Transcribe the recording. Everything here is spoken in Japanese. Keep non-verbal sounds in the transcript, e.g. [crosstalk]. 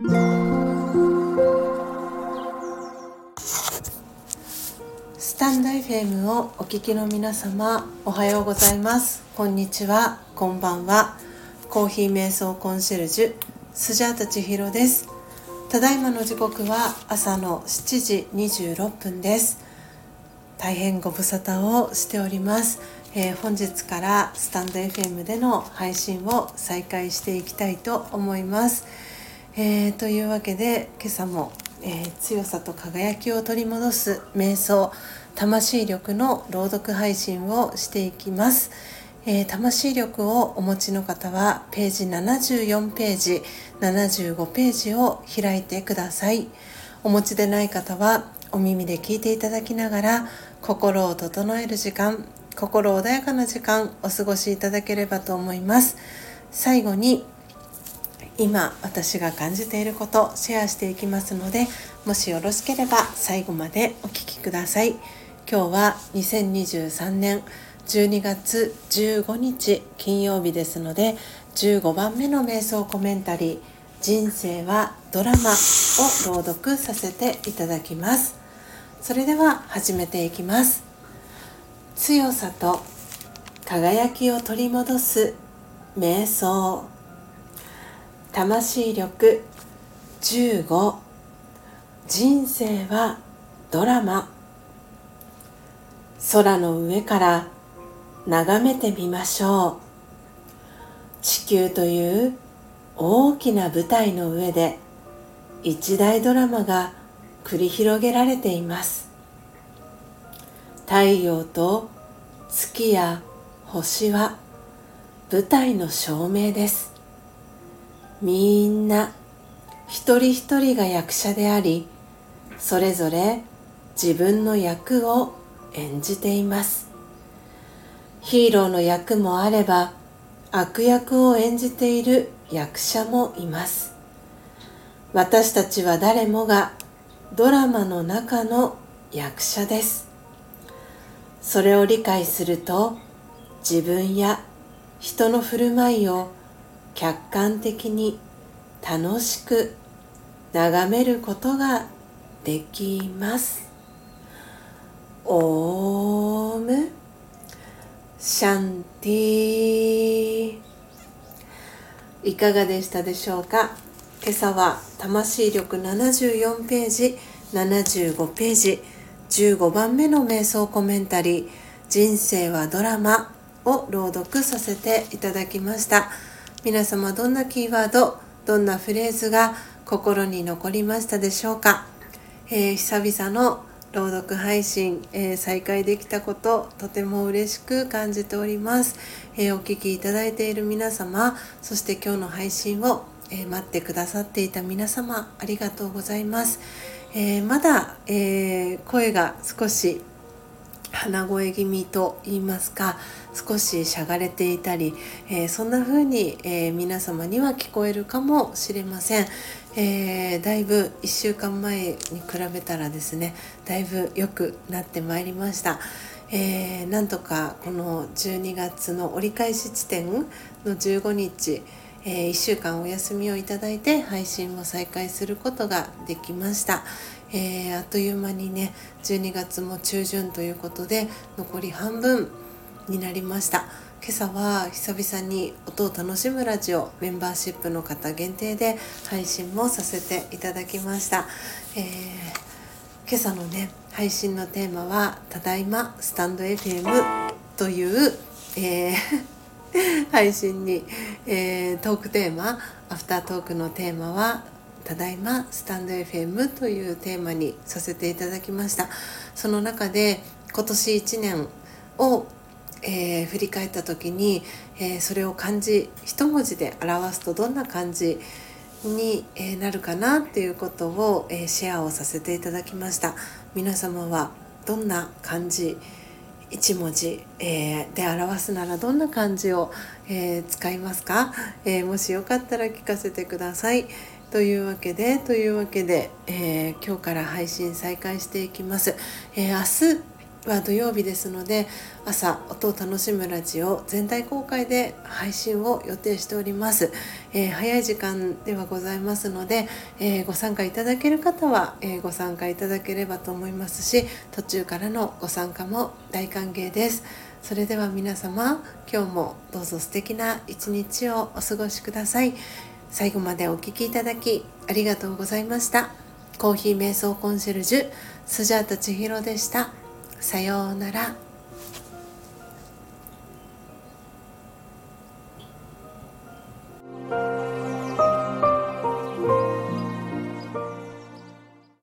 スタンド FM をお聞きの皆様おはようございます。こんにちは。こんばんは。コーヒー瞑想コンシェルジュスジャータ千尋です。ただいまの時刻は朝の7時26分です。大変ご無沙汰をしております、えー、本日からスタンド FM での配信を再開していきたいと思います、えー、というわけで今朝も、えー、強さと輝きを取り戻す瞑想魂力の朗読配信をしていきます、えー、魂力をお持ちの方はページ74ページ75ページを開いてください。お持ちでない方はお耳で聞いていただきながら心を整える時間心穏やかな時間お過ごしいただければと思います。最後に今私が感じていることシェアしていきますのでもしよろしければ最後までお聴きください。今日は2023年12月15日金曜日ですので15番目の瞑想コメンタリー「人生はドラマ」を朗読させていただきます。それでは始めていきます。強さと輝きを取り戻す瞑想。魂力。15人生はドラマ。空の上から眺めてみましょう。地球という大きな舞台の上で一大ドラマが繰り広げられています。太陽と月や星は舞台の照明です。みんな一人一人が役者でありそれぞれ自分の役を演じています。ヒーローの役もあれば悪役を演じている役者もいます。私たちは誰もがドラマの中の役者です。それを理解すると自分や人の振る舞いを客観的に楽しく眺めることができます。オーム。シャンティいかがでしたでしょうか？今朝は魂力74ページ75ページ15番目の瞑想コメンタリー人生はドラマを朗読させていただきました。皆様どんなキーワードどんなフレーズが心に残りましたでしょうか、えー、久々の朗読配信、えー、再開できたこととても嬉しく感じております、えー、お聴きいただいている皆様そして今日の配信を、え、待ってくださっていた皆様ありがとうございます、えまだ、え声が少し鼻声気味と言いますか少ししゃがれていたり、えー、そんな風に、えー、皆様には聞こえるかもしれません、えー、だいぶ1週間前に比べたらですねだいぶ良くなってまいりました、えなんとかこの12月の折り返し地点の15日え、1週間お休みをいただいて配信を再開することができました、えー、あっという間にね12月も中旬ということで残り半分になりました。今朝は久々に音を楽しむラジオメンバーシップの方限定で配信もさせていただきました、えー、今朝のね配信のテーマは「ただいまスタンド FM」という、えー [laughs] 配信に、えー、トークテーマアフタートークのテーマはただいまスタンド FM というテーマにさせていただきました。その中で今年1年をえー、振り返った時に、えー、それを漢字一文字で表すとどんな感じに、え、なるかなっていうことを、えシェアをさせていただきました。皆様はどんな漢字一文字、えで表すならどんな漢字を、え使いますか、えもしよかったら聞かせてください。というわけでというわけで、え今日から配信再開していきます、え明日は土曜日ですので朝音を楽しむラジオ全体公開で配信を予定しております、えー、早い時間ではございますので、え、ご参加いただける方は、えご参加いただければと思いますし途中からのご参加も大歓迎です。それでは皆様今日もどうぞ素敵な一日をお過ごしください。最後までお聴きいただきありがとうございました。コーヒー瞑想コンシェルジュスジャータ千尋でした。さようなら。